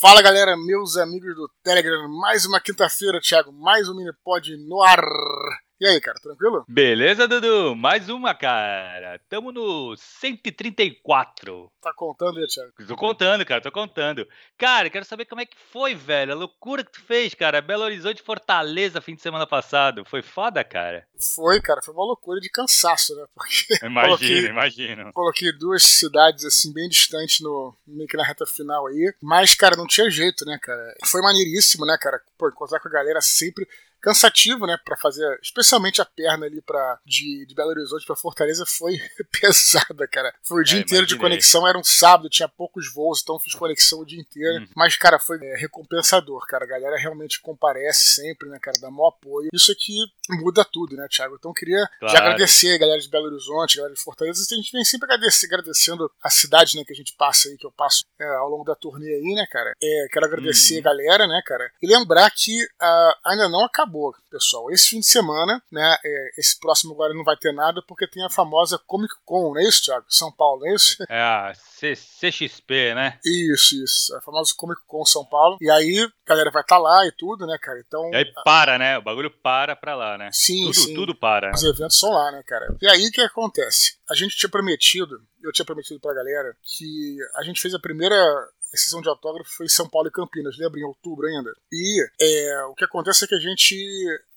Fala galera, meus amigos do Telegram, mais uma quinta-feira, Thiago, mais um Minipod no ar. E aí, cara, tranquilo? Beleza, Dudu? Mais uma, cara. Tamo no 134. Tá contando aí, Thiago? Tô contando, cara, tô contando. Cara, quero saber como é que foi, velho. A loucura que tu fez, cara. Belo Horizonte Fortaleza, fim de semana passado. Foi foda, cara? Foi, cara. Foi uma loucura de cansaço, né? Porque. Imagino, coloquei, imagino. Coloquei duas cidades, assim, bem distantes, no, meio que na reta final aí. Mas, cara, não tinha jeito, né, cara? Foi maneiríssimo, né, cara? Pô, encontrar com a galera sempre cansativo, né, para fazer, especialmente a perna ali para de, de Belo Horizonte para Fortaleza foi pesada, cara. Foi o dia é, inteiro de conexão, era um sábado, tinha poucos voos, então fiz conexão o dia inteiro. Uhum. Mas, cara, foi é, recompensador, cara. A galera realmente comparece sempre, né, cara, dá maior apoio. Isso aqui muda tudo, né, Thiago? Então queria claro. já agradecer a galera de Belo Horizonte, a galera de Fortaleza. A gente vem sempre agradecendo a cidade, né, que a gente passa aí, que eu passo é, ao longo da turnê aí, né, cara. É, quero agradecer uhum. a galera, né, cara. E lembrar que uh, ainda não acabou acabou, pessoal. Esse fim de semana, né? É, esse próximo agora não vai ter nada porque tem a famosa Comic Con, não é isso, Thiago? São Paulo, não é isso? É a C CXP, né? Isso, isso. A famosa Comic Con São Paulo. E aí, a galera vai estar tá lá e tudo, né, cara? Então. E aí para, né? O bagulho para pra lá, né? Sim, tudo, sim. Tudo para. Os eventos são lá, né, cara? E aí o que acontece? A gente tinha prometido, eu tinha prometido pra galera, que a gente fez a primeira a sessão de autógrafo foi em São Paulo e Campinas, lembra? Em outubro ainda. E é, o que acontece é que a gente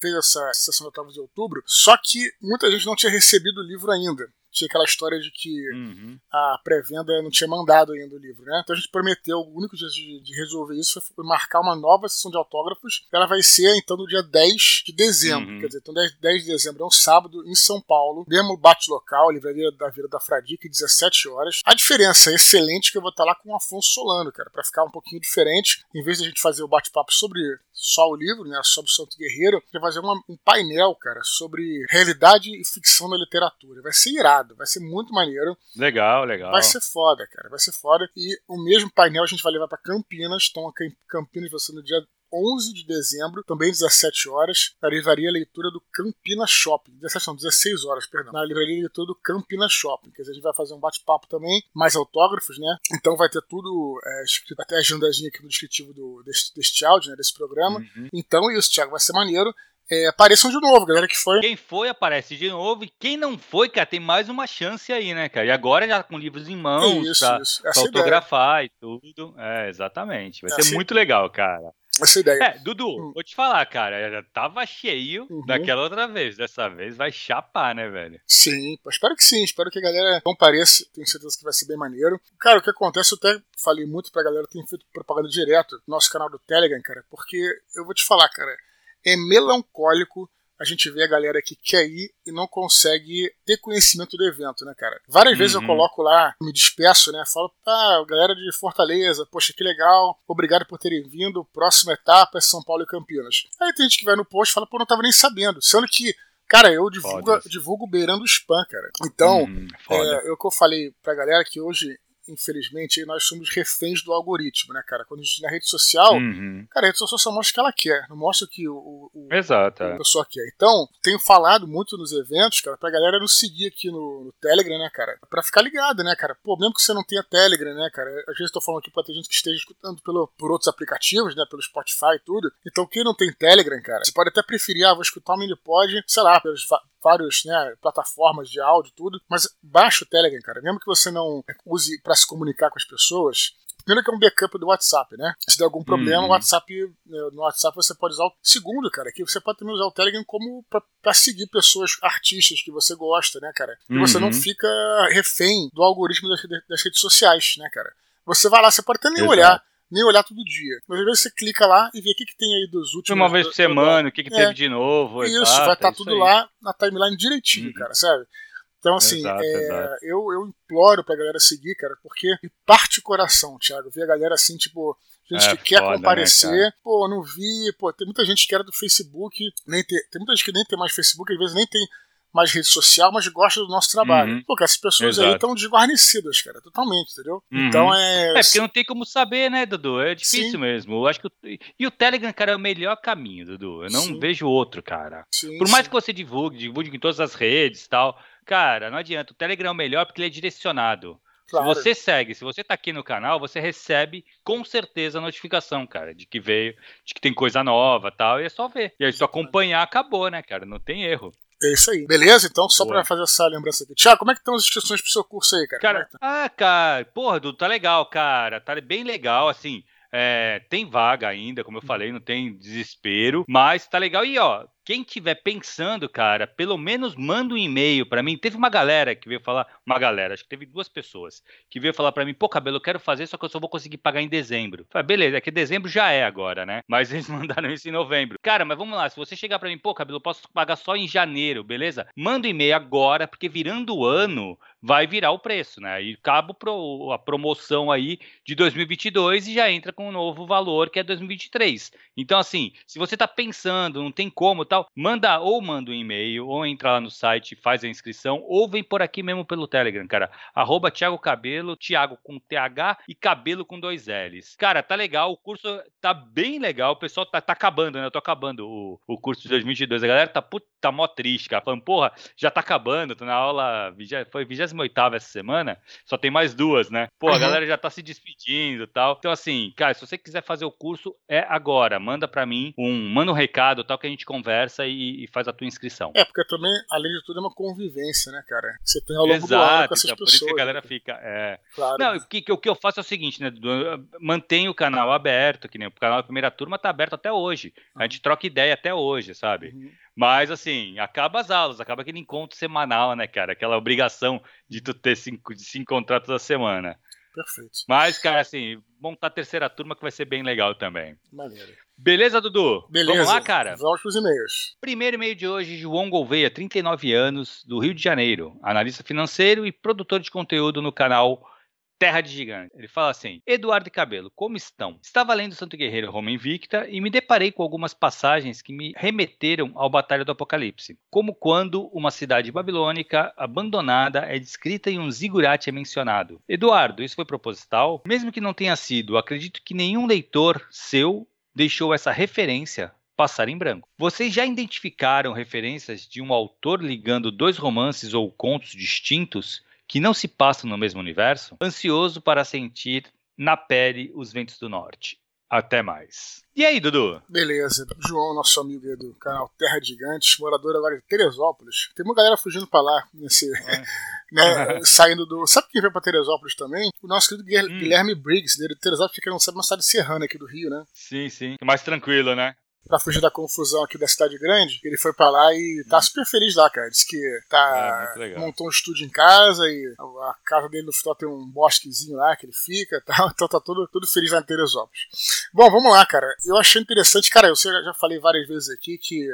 fez essa sessão de autógrafos em outubro, só que muita gente não tinha recebido o livro ainda tinha aquela história de que uhum. a pré-venda não tinha mandado ainda o livro, né? Então a gente prometeu, o único jeito de, de, resolver isso foi marcar uma nova sessão de autógrafos. Ela vai ser, então, no dia 10 de dezembro. Uhum. Quer dizer, então 10, 10, de dezembro é um sábado em São Paulo. Mesmo bate local, livraria da Vila da Fradique, 17 horas. A diferença é excelente que eu vou estar lá com o Afonso Solano, cara, para ficar um pouquinho diferente. Em vez de a gente fazer o bate-papo sobre só o livro, né, sobre o Santo Guerreiro, vai fazer uma, um painel, cara, sobre realidade e ficção na literatura. Vai ser irado vai ser muito maneiro. Legal, legal. Vai ser foda, cara, vai ser foda. E o mesmo painel a gente vai levar para Campinas, então Campinas vai ser no dia 11 de dezembro, também 17 horas, na livraria leitura do Campina Shopping. 17 não, 16 horas, perdão. Na livraria leitura do Campina Shopping. Quer dizer, a gente vai fazer um bate-papo também, mais autógrafos, né? Então vai ter tudo é, escrito, até a agendazinha aqui no descritivo do, deste, deste áudio, né? Desse programa. Uhum. Então é isso, Thiago, vai ser maneiro é, apareçam de novo, galera que foi. Quem foi aparece de novo e quem não foi, cara, tem mais uma chance aí, né, cara? E agora já com livros em mãos, isso, pra, isso. pra autografar ideia. e tudo. É, exatamente. Vai Essa ser muito legal, cara. Essa ideia. É, Dudu, hum. vou te falar, cara, já tava cheio uhum. daquela outra vez. Dessa vez vai chapar, né, velho? Sim, espero que sim. Espero que a galera compareça. Tenho certeza que vai ser bem maneiro. Cara, o que acontece, eu até falei muito pra galera, tenho feito propaganda direto no nosso canal do Telegram, cara, porque eu vou te falar, cara é melancólico a gente vê a galera que quer ir e não consegue ter conhecimento do evento, né, cara? Várias uhum. vezes eu uhum. coloco lá, me despeço, né? Falo, ah, galera de Fortaleza, poxa, que legal, obrigado por terem vindo, próxima etapa é São Paulo e Campinas. Aí tem gente que vai no post e fala, pô, não tava nem sabendo. Sendo que Cara, eu divulgo, divulgo beirando o spam, cara. Então, hum, é, eu que eu falei pra galera que hoje infelizmente, nós somos reféns do algoritmo, né, cara? Quando a gente na rede social, uhum. cara, a rede social só mostra o que ela quer, não mostra o que o, o, Exato, a é. pessoa quer. Então, tenho falado muito nos eventos, cara, pra galera nos seguir aqui no, no Telegram, né, cara? Pra ficar ligado, né, cara? Pô, mesmo que você não tenha Telegram, né, cara? Às vezes eu tô falando aqui pra ter gente que esteja escutando pelo, por outros aplicativos, né, pelo Spotify e tudo. Então, quem não tem Telegram, cara, você pode até preferir, ah, vou escutar o Minipod, sei lá, pelos várias né, plataformas de áudio tudo, mas baixa o Telegram, cara. Mesmo que você não use para se comunicar com as pessoas, Primeiro que é um backup do WhatsApp, né? Se der algum problema, uhum. WhatsApp, né, no WhatsApp você pode usar o segundo, cara, que você pode também usar o Telegram como para seguir pessoas, artistas que você gosta, né, cara? E uhum. você não uhum. fica refém do algoritmo das, das, redes sociais, né, cara? Você vai lá, você pode até nem Exato. olhar nem olhar todo dia. Mas às vezes você clica lá e vê o que, que tem aí dos últimos. Uma vez por semana, o que, que é. teve de novo. Isso, exato, vai estar tá tudo aí. lá na timeline direitinho, uhum. cara, sabe? Então, assim, exato, é, exato. Eu, eu imploro pra galera seguir, cara, porque parte o coração, Thiago. Ver a galera assim, tipo, gente é, que quer foda, né, comparecer, né, pô, não vi, pô, tem muita gente que era do Facebook, nem tem, tem muita gente que nem tem mais Facebook, às vezes nem tem mais rede social, mas gosta do nosso trabalho. Uhum. Porque essas pessoas Exato. aí estão desguarnecidas, cara, totalmente, entendeu? Uhum. Então é. É, porque não tem como saber, né, Dudu? É difícil Sim. mesmo. Eu acho que. E o Telegram, cara, é o melhor caminho, Dudu. Eu não Sim. vejo outro, cara. Sim, Por mais que você divulgue, divulgue em todas as redes e tal. Cara, não adianta. O Telegram é o melhor porque ele é direcionado. Claro. Se você segue, se você tá aqui no canal, você recebe com certeza a notificação, cara, de que veio, de que tem coisa nova tal, e é só ver. E aí, só acompanhar, acabou, né, cara? Não tem erro. É isso aí. Beleza? Então, só Boa. pra fazer essa lembrança aqui. Tiago, como é que estão as inscrições pro seu curso aí, cara? cara é tá? Ah, cara, porra, Dudu, tá legal, cara. Tá bem legal, assim. É, tem vaga ainda, como eu falei, não tem desespero, mas tá legal. E ó, quem tiver pensando, cara, pelo menos manda um e-mail para mim. Teve uma galera que veio falar, uma galera, acho que teve duas pessoas que veio falar para mim, pô, cabelo, eu quero fazer, só que eu só vou conseguir pagar em dezembro. Falei, beleza, é que dezembro já é agora, né? Mas eles mandaram isso em novembro. Cara, mas vamos lá, se você chegar para mim, pô, cabelo, eu posso pagar só em janeiro, beleza? Manda um e-mail agora, porque virando o ano vai virar o preço, né? E acaba a promoção aí de 2022 e já entra com um novo valor que é 2023. Então, assim, se você tá pensando, não tem como, tal, manda ou manda um e-mail, ou entra lá no site, faz a inscrição, ou vem por aqui mesmo pelo Telegram, cara. Arroba Thiago Cabelo, Thiago com TH e Cabelo com dois L's. Cara, tá legal, o curso tá bem legal, o pessoal tá, tá acabando, né? Eu tô acabando o, o curso de 2022. A galera tá, put, tá mó triste, cara, falando, porra, já tá acabando, tô na aula, foi 28 essa semana, só tem mais duas, né? Pô, a galera já tá se despedindo e tal. Então, assim, cara, se você quiser fazer o curso, é agora. Manda para mim um, manda um recado tal que a gente conversa e e, faz a tua inscrição. É, porque também, além de tudo, é uma convivência, né, cara? Você tem ao longo Exato, do ano com essas então, pessoas. Por isso que a galera né? fica. É... Claro. Não, o que, o que eu faço é o seguinte, né, mantenho o canal aberto, que nem o canal da primeira turma tá aberto até hoje. A gente troca ideia até hoje, sabe? Uhum. Mas, assim, acaba as aulas, acaba aquele encontro semanal, né, cara? Aquela obrigação de tu ter cinco, de se encontrar toda semana. Perfeito. Mas, cara, assim, montar a terceira turma que vai ser bem legal também. Maneiro. Beleza, Dudu? Beleza. Vamos lá, cara? Vamos para os e-mails. Primeiro e-mail de hoje, João Gouveia, 39 anos, do Rio de Janeiro, analista financeiro e produtor de conteúdo no canal Terra de Gigante. Ele fala assim: Eduardo e Cabelo, como estão? Estava lendo Santo Guerreiro Roma Invicta e me deparei com algumas passagens que me remeteram ao Batalha do Apocalipse, como quando uma cidade babilônica abandonada é descrita e um zigurate é mencionado. Eduardo, isso foi proposital? Mesmo que não tenha sido, acredito que nenhum leitor seu deixou essa referência passar em branco. Vocês já identificaram referências de um autor ligando dois romances ou contos distintos que não se passam no mesmo universo? Ansioso para sentir na pele os ventos do norte. Até mais. E aí, Dudu? Beleza. João, nosso amigo do canal Terra Gigantes, morador agora de Teresópolis. Tem uma galera fugindo pra lá, nesse. É. né, saindo do. Sabe quem veio pra Teresópolis também? O nosso querido Guilherme hum. Briggs, dele de Teresópolis, que não sabe uma cidade serrana aqui do Rio, né? Sim, sim. Mais tranquilo, né? Pra fugir da confusão aqui da cidade grande, ele foi pra lá e tá hum. super feliz lá, cara. Diz que tá. É, montou um estúdio em casa e a casa dele no final tem um bosquezinho lá que ele fica tal. Então tá todo, todo feliz lá em Teresópolis. Bom, vamos lá, cara. Eu achei interessante, cara, eu já falei várias vezes aqui que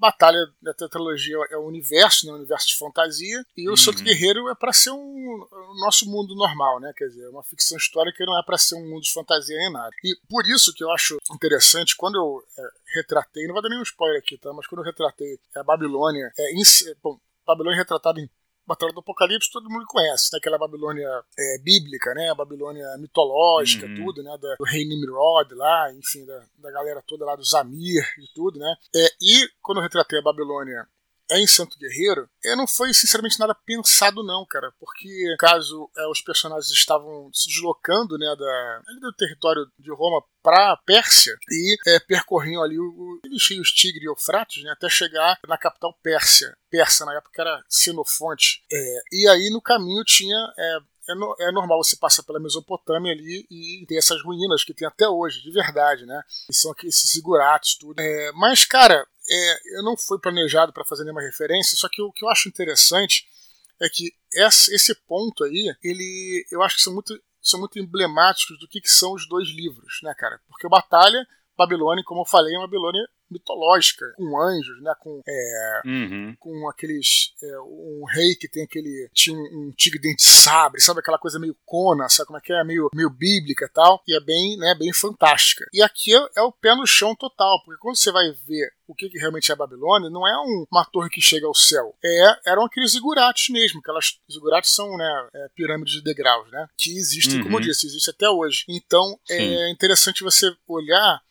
Batalha da Tetralogia é o universo, né, o universo de fantasia, e o uhum. Santo Guerreiro é para ser um, o nosso mundo normal, né? Quer dizer, uma ficção histórica que não é para ser um mundo de fantasia nem nada. E por isso que eu acho interessante, quando eu é, retratei, não vai dar nenhum spoiler aqui, tá? Mas quando eu retratei a Babilônia, é, em, bom, Babilônia é retratada em Batalha do Apocalipse todo mundo conhece, né? Aquela Babilônia é, bíblica, né? A Babilônia mitológica, uhum. tudo, né? Da, do rei Nimrod lá, enfim, da, da galera toda lá do Zamir e tudo, né? É, e quando eu retratei a Babilônia em Santo Guerreiro, eu não foi sinceramente nada pensado não, cara, porque caso é, os personagens estavam se deslocando, né, da do território de Roma para Pérsia e é, percorriam ali o, os Tigre e Eufrates, né, até chegar na capital Pérsia, Persa na época era Xenofonte, é, e aí no caminho tinha é, é, é, normal você passar pela Mesopotâmia ali e ter essas ruínas que tem até hoje, de verdade, né? E são aqui esses zigurates, tudo. É, mas, cara, é, eu não fui planejado para fazer nenhuma referência, só que o que eu acho interessante é que esse ponto aí, ele, eu acho que são muito, são muito emblemáticos do que, que são os dois livros, né, cara? Porque o Batalha, Babilônia, como eu falei, é uma Babilônia mitológica, com anjos, né? Com, é, uhum. com aqueles. É, um rei que tem aquele. Tinha um, um tigre dente de sabre, sabe? Aquela coisa meio cona, sabe como é que é? Meio, meio bíblica e tal. E é bem, né, bem fantástica. E aqui é, é o pé no chão total, porque quando você vai ver o que, que realmente é a Babilônia, não é um, uma torre que chega ao céu. É, eram aqueles zigurates mesmo. Aquelas zigurates são né, é, pirâmides de degraus, né? Que existem, uhum. como eu disse, existe até hoje. Então Sim. é interessante você olhar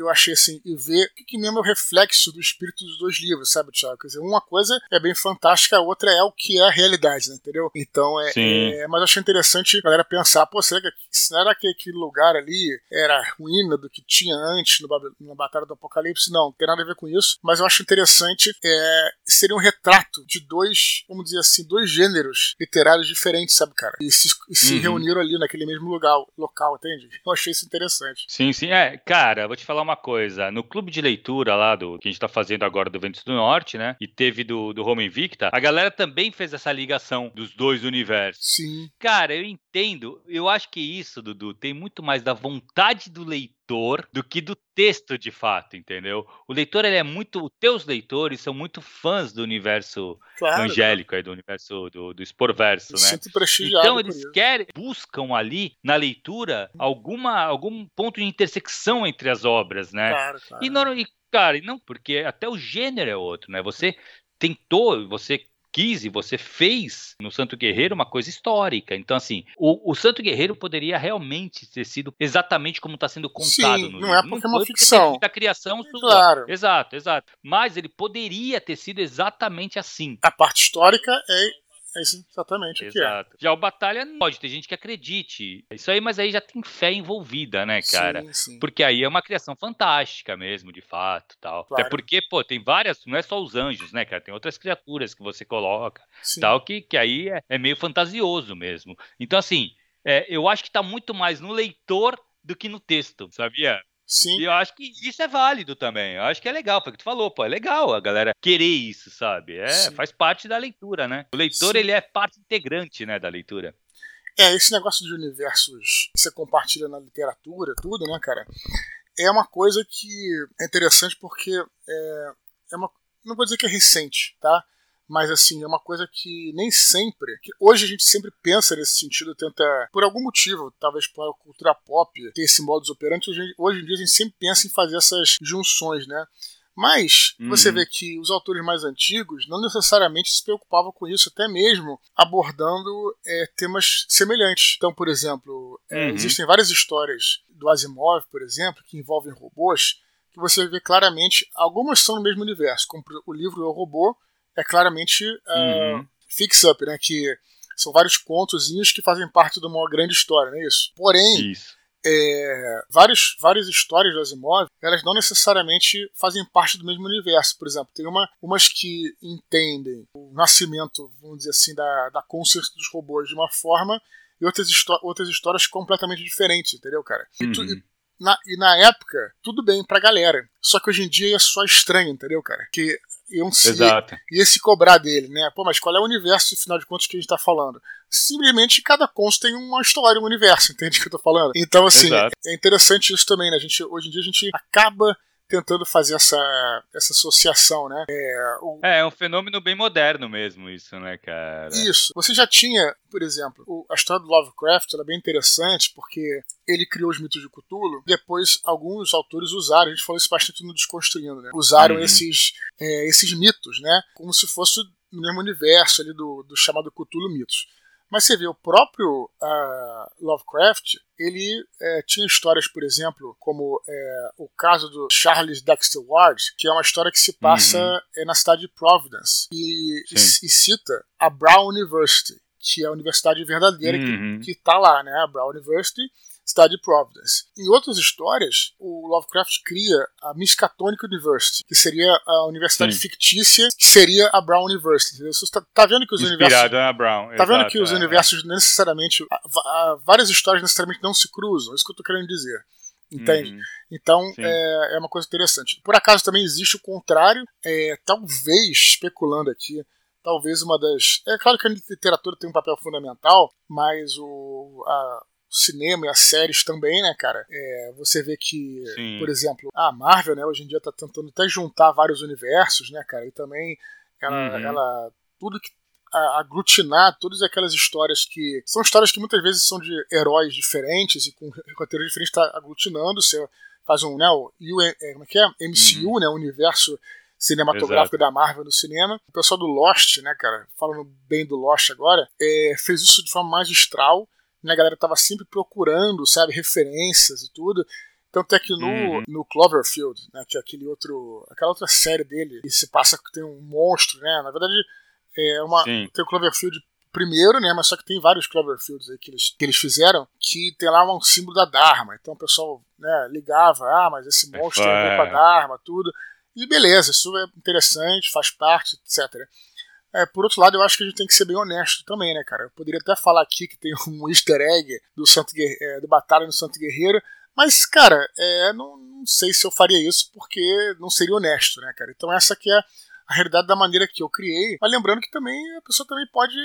eu achei assim, e ver o que, mesmo é o reflexo do espírito dos dois livros, sabe, Thiago? Quer dizer, uma coisa é bem fantástica, a outra é o que é a realidade, né, entendeu? Então é, é. Mas eu achei interessante a galera pensar, pô, será que, será que aquele lugar ali era ruína do que tinha antes no, na Batalha do Apocalipse? Não, não tem nada a ver com isso, mas eu acho interessante é, seria um retrato de dois, vamos dizer assim, dois gêneros literários diferentes, sabe, cara? E se, e se uhum. reuniram ali naquele mesmo lugar, local, entende? Eu achei isso interessante. Sim, sim. É, cara, vou te falar uma coisa. No clube de leitura lá do que a gente tá fazendo agora do Ventos do Norte, né? E teve do, do Home Invicta, a galera também fez essa ligação dos dois universos. Sim. Cara, eu entendo. Eu acho que isso, Dudu, tem muito mais da vontade do leitor do que do texto de fato, entendeu? O leitor ele é muito, os teus leitores são muito fãs do universo claro, angélico, aí, do universo do, do esporverso, né? Então eles querem, buscam ali na leitura alguma algum ponto de intersecção entre as obras, né? Claro, claro. E, não, e cara, e não porque até o gênero é outro, né? Você tentou, você quis e você fez no Santo Guerreiro uma coisa histórica. Então, assim, o, o Santo Guerreiro poderia realmente ter sido exatamente como está sendo contado Sim, no não é porque não é uma ficção. Da criação sua. Claro. Exato, exato. Mas ele poderia ter sido exatamente assim. A parte histórica é é isso exatamente Exato. o que é. Já o Batalha pode ter gente que acredite. Isso aí, mas aí já tem fé envolvida, né, cara? Sim, sim. Porque aí é uma criação fantástica mesmo, de fato, tal. Claro. Até porque, pô, tem várias, não é só os anjos, né, cara? Tem outras criaturas que você coloca, sim. tal, que, que aí é, é meio fantasioso mesmo. Então, assim, é, eu acho que tá muito mais no leitor do que no texto, sabia? Sim. E eu acho que isso é válido também. Eu acho que é legal, foi o que tu falou, pô, é legal a galera querer isso, sabe? É, Sim. faz parte da leitura, né? O leitor, Sim. ele é parte integrante, né, da leitura. É, esse negócio de universos que você compartilha na literatura, tudo, né, cara? É uma coisa que é interessante porque é, é uma. Não vou dizer que é recente, tá? Mas assim, é uma coisa que nem sempre, que hoje a gente sempre pensa nesse sentido, tenta, por algum motivo, talvez a cultura pop ter esse modus operandi, hoje, em dia a gente sempre pensa em fazer essas junções, né? Mas uhum. você vê que os autores mais antigos não necessariamente se preocupavam com isso, até mesmo abordando é, temas semelhantes. Então, por exemplo, é, uhum. existem várias histórias do Asimov, por exemplo, que envolvem robôs, que você vê claramente, algumas são no mesmo universo, como o livro O Robô, é claramente uh, uhum. fix-up, né? Que são vários contozinhos que fazem parte de uma grande história, não é isso? Porém, isso. É, vários, várias histórias do Asimov, elas não necessariamente fazem parte do mesmo universo. Por exemplo, tem uma, umas que entendem o nascimento, vamos dizer assim, da, da consciência dos robôs de uma forma e outras, outras histórias completamente diferentes, entendeu, cara? E, tu, e, uhum. na, e na época, tudo bem pra galera. Só que hoje em dia é só estranho, entendeu, cara? Que iam se, Exato. ia se cobrar dele, né? Pô, mas qual é o universo, afinal de contas, que a gente tá falando? Simplesmente cada conto tem uma história, um universo, entende o que eu tô falando? Então, assim, Exato. é interessante isso também, né? A gente, hoje em dia a gente acaba tentando fazer essa, essa associação, né? É, o... é, é um fenômeno bem moderno mesmo isso, né, cara? Isso. Você já tinha, por exemplo, o, a história do Lovecraft, ela é bem interessante porque ele criou os mitos de Cthulhu, depois alguns autores usaram, a gente falou isso bastante no Desconstruindo, né? Usaram uhum. esses, é, esses mitos, né? Como se fosse no mesmo universo ali do, do chamado Cthulhu Mitos. Mas você vê, o próprio uh, Lovecraft, ele é, tinha histórias, por exemplo, como é, o caso do Charles Dexter Ward, que é uma história que se passa uhum. é, na cidade de Providence, e, e, e, cita a Brown University, que é a universidade verdadeira uhum. que está lá, né? A Brown University cidade de Providence. Em outras histórias, o Lovecraft cria a Miskatonic University, que seria a universidade Sim. fictícia, que seria a Brown University. Você está tá vendo que os Inspirado universos. na Brown. Tá Exato, vendo que os é. universos necessariamente. A, a, várias histórias necessariamente não se cruzam. É isso que eu estou querendo dizer. Entende? Uhum. Então é, é, uma coisa interessante. Por acaso também existe o contrário, é, talvez, especulando aqui, talvez uma das. É claro que a literatura tem um papel fundamental, mas o, a, cinema e as séries também, né, cara? É, você vê que, Sim. por exemplo, a Marvel, né, hoje em dia tá tentando até juntar vários universos, né, cara? E também ela, uhum. ela tudo que aglutinar todas aquelas histórias que são histórias que muitas vezes são de heróis diferentes e com roteiros diferentes está aglutinando você faz um né o é, como é que é MCU uhum. né o universo cinematográfico Exato. da Marvel no cinema o pessoal do Lost né cara falando bem do Lost agora é, fez isso de forma magistral né, a galera tava sempre procurando, sabe, referências e tudo. Tanto é que no, uhum. no Cloverfield, né, que é aquele outro, aquela outra série dele, e se passa que tem um monstro, né? Na verdade, é uma, tem o Cloverfield primeiro, né? Mas só que tem vários Cloverfields aí que eles, que eles fizeram que tem lá um símbolo da Dharma. Então o pessoal né, ligava, ah, mas esse monstro tem a ver com a Dharma, tudo. E beleza, isso é interessante, faz parte, etc. É, por outro lado, eu acho que a gente tem que ser bem honesto também, né, cara? Eu poderia até falar aqui que tem um easter egg do, Santo é, do Batalha no Santo Guerreiro, mas, cara, é, não, não, sei se eu faria isso porque não seria honesto, né, cara? Então essa que é a realidade da maneira que eu criei. Mas lembrando que também a pessoa também pode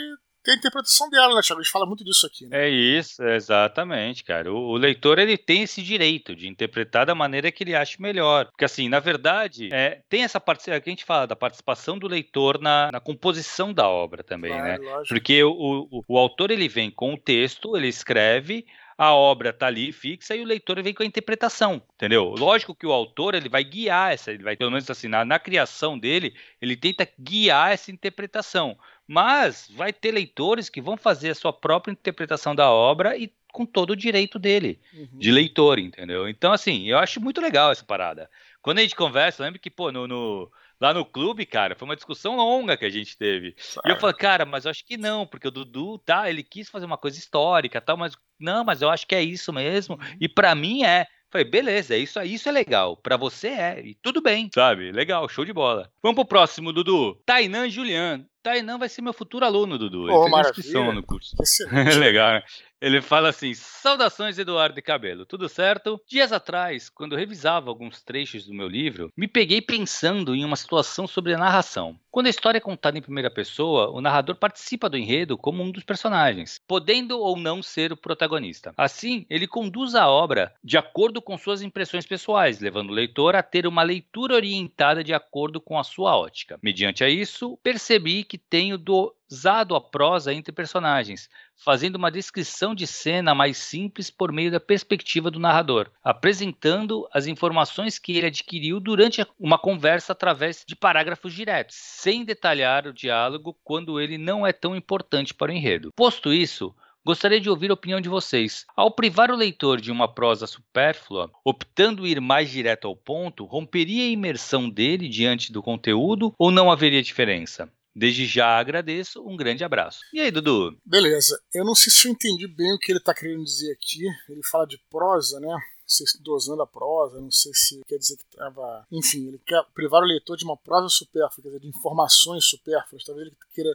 tem a interpretação dela, né, Thiago? A gente fala muito disso aqui. Né? É isso, exatamente, cara. O, o, leitor ele tem esse direito de interpretar da maneira que ele acha melhor. Porque, assim, na verdade, é, tem essa parte que a gente fala da participação do leitor na, na composição da obra também, claro, né? Lógico. Porque o, o, o autor ele vem com o texto, ele escreve, a obra tá ali fixa e o leitor vem com a interpretação, entendeu? Lógico que o autor ele vai guiar essa, ele vai pelo menos assim na, na criação dele, ele tenta guiar essa interpretação. Mas vai ter leitores que vão fazer a sua própria interpretação da obra e com todo o direito dele, uhum. de leitor, entendeu? Então, assim, eu acho muito legal essa parada. Quando a gente conversa, lembra que, pô, no, no lá no clube, cara, foi uma discussão longa que a gente teve. E eu falei, cara, mas eu acho que não, porque o Dudu, tá, ele quis fazer uma coisa histórica, tal, mas não, mas eu acho que é isso mesmo. Uhum. E para mim é. Falei, beleza, isso, isso é legal. Para você é, e tudo bem, sabe? Legal, show de bola. Vamos pro próximo, Dudu. Tainan Julian. Tainan vai ser meu futuro aluno, Dudu. Ele oh, fez inscrição no curso. legal, né? Ele fala assim: Saudações, Eduardo de Cabelo, tudo certo? Dias atrás, quando revisava alguns trechos do meu livro, me peguei pensando em uma situação sobre a narração. Quando a história é contada em primeira pessoa, o narrador participa do enredo como um dos personagens, podendo ou não ser o protagonista. Assim, ele conduz a obra de acordo com suas impressões pessoais, levando o leitor a ter uma leitura orientada de acordo com a sua ótica. Mediante a isso, percebi que tenho do usado a prosa entre personagens, fazendo uma descrição de cena mais simples por meio da perspectiva do narrador, apresentando as informações que ele adquiriu durante uma conversa através de parágrafos diretos, sem detalhar o diálogo quando ele não é tão importante para o enredo. Posto isso, Gostaria de ouvir a opinião de vocês. Ao privar o leitor de uma prosa supérflua, optando ir mais direto ao ponto, romperia a imersão dele diante do conteúdo ou não haveria diferença? Desde já agradeço, um grande abraço. E aí, Dudu? Beleza. Eu não sei se eu entendi bem o que ele está querendo dizer aqui. Ele fala de prosa, né? Não sei se dosando a prosa, não sei se quer dizer que estava. Enfim, ele quer privar o leitor de uma prosa supérflua, quer dizer, de informações supérfluas. Talvez ele queira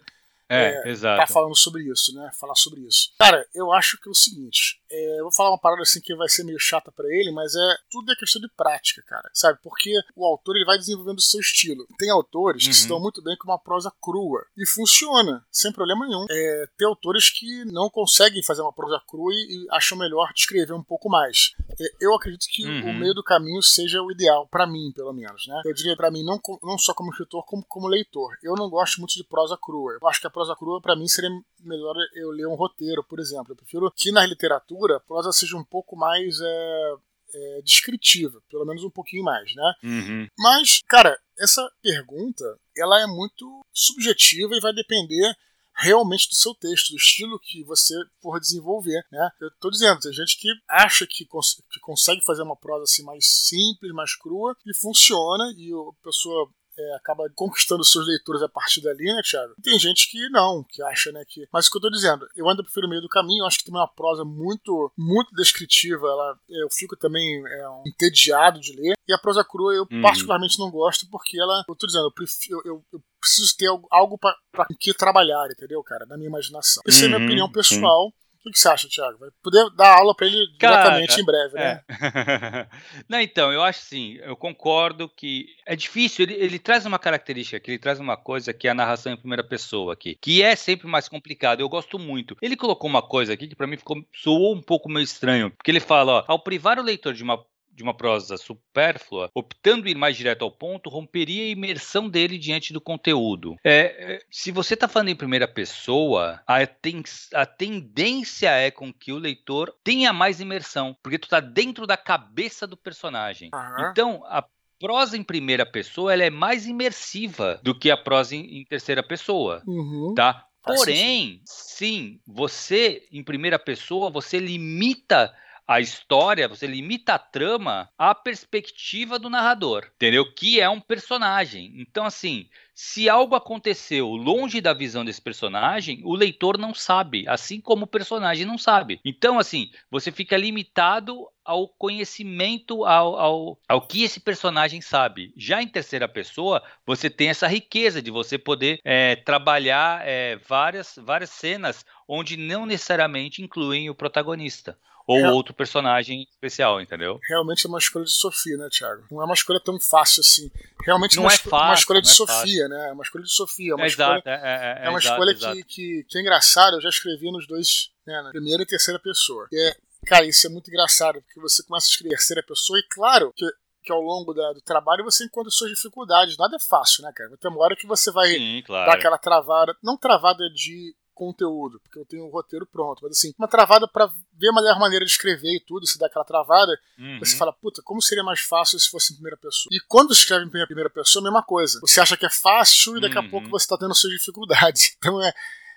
é, é, exato. tá falando sobre isso, né? Falar sobre isso. Cara, eu acho que é o seguinte. É, eu vou falar uma parada assim que vai ser meio chata para ele, mas é tudo é questão de prática, cara. Sabe? Porque o autor ele vai desenvolvendo o seu estilo. Tem autores uhum. que se dão muito bem com uma prosa crua. E funciona, sem problema nenhum. É, tem autores que não conseguem fazer uma prosa crua e, e acham melhor descrever um pouco mais. É, eu acredito que uhum. o meio do caminho seja o ideal, para mim, pelo menos, né? Eu diria para mim, não, não só como escritor, como como leitor. Eu não gosto muito de prosa crua. Eu acho que a prosa crua, para mim, seria melhor eu ler um roteiro, por exemplo. Eu prefiro que na literatura a prosa seja um pouco mais é, é, descritiva, pelo menos um pouquinho mais, né? Uhum. Mas, cara, essa pergunta ela é muito subjetiva e vai depender realmente do seu texto, do estilo que você for desenvolver, né? Eu tô dizendo, tem gente que acha que, cons que consegue fazer uma prosa assim mais simples, mais crua e funciona e a pessoa é, acaba conquistando seus leitores a partir dali, né, Thiago? Tem gente que não, que acha, né, que... Mas o que eu tô dizendo, eu ainda prefiro o meio do caminho, eu acho que tem uma prosa muito, muito descritiva, ela, eu fico também é, um, entediado de ler, e a prosa crua eu uhum. particularmente não gosto, porque ela, eu tô dizendo, eu, prefiro, eu, eu preciso ter algo para que trabalhar, entendeu, cara, na minha imaginação. Essa uhum, é a minha uhum, opinião pessoal. Sim. O que você acha, Thiago? Vai poder dar aula para ele diretamente Cara, em breve, né? É. Não, então, eu acho sim, eu concordo que é difícil, ele, ele, traz uma característica aqui, ele traz uma coisa que é a narração em primeira pessoa aqui, que é sempre mais complicado, eu gosto muito. Ele colocou uma coisa aqui que para mim ficou, soou um pouco meio estranho, porque ele fala, ó, ao privar o leitor de uma de uma prosa supérflua, optando ir mais direto ao ponto, romperia a imersão dele diante do conteúdo. É, é se você está falando em primeira pessoa, a, ten, a tendência é com que o leitor tenha mais imersão, porque tu está dentro da cabeça do personagem. Uhum. Então, a prosa em primeira pessoa ela é mais imersiva do que a prosa em, em terceira pessoa, uhum. tá? Porém, sim, você em primeira pessoa você limita a história, você limita a trama à perspectiva do narrador, entendeu? Que é um personagem. Então, assim, se algo aconteceu longe da visão desse personagem, o leitor não sabe, assim como o personagem não sabe. Então, assim, você fica limitado ao conhecimento, ao, ao, ao que esse personagem sabe. Já em terceira pessoa, você tem essa riqueza de você poder é, trabalhar é, várias, várias cenas onde não necessariamente incluem o protagonista ou é. outro personagem especial, entendeu? Realmente é uma escolha de Sofia, né, Thiago? Não é uma escolha tão fácil assim. Realmente não uma, é fácil, uma escolha de é Sofia, né? É uma escolha de Sofia. É uma escolha, exato, é, é, uma exato, escolha exato. Que, que, que, é engraçada. Eu já escrevi nos dois, né, na primeira e terceira pessoa. É, cara, isso é muito engraçado, porque você começa a escrever terceira pessoa e, claro, que que ao longo da, do trabalho você encontra suas dificuldades. Nada é fácil, né, cara? Tem uma hora que você vai Sim, claro. dar aquela travada, não travada de conteúdo, porque eu tenho um roteiro pronto, mas assim, uma travada para ver a melhor maneira de escrever e tudo, se dá aquela travada, uhum. você fala, puta, como seria mais fácil se fosse em primeira pessoa? E quando escreve em primeira pessoa, a mesma coisa. Você acha que é fácil e daqui uhum. a pouco você tá tendo suas dificuldades. Então é,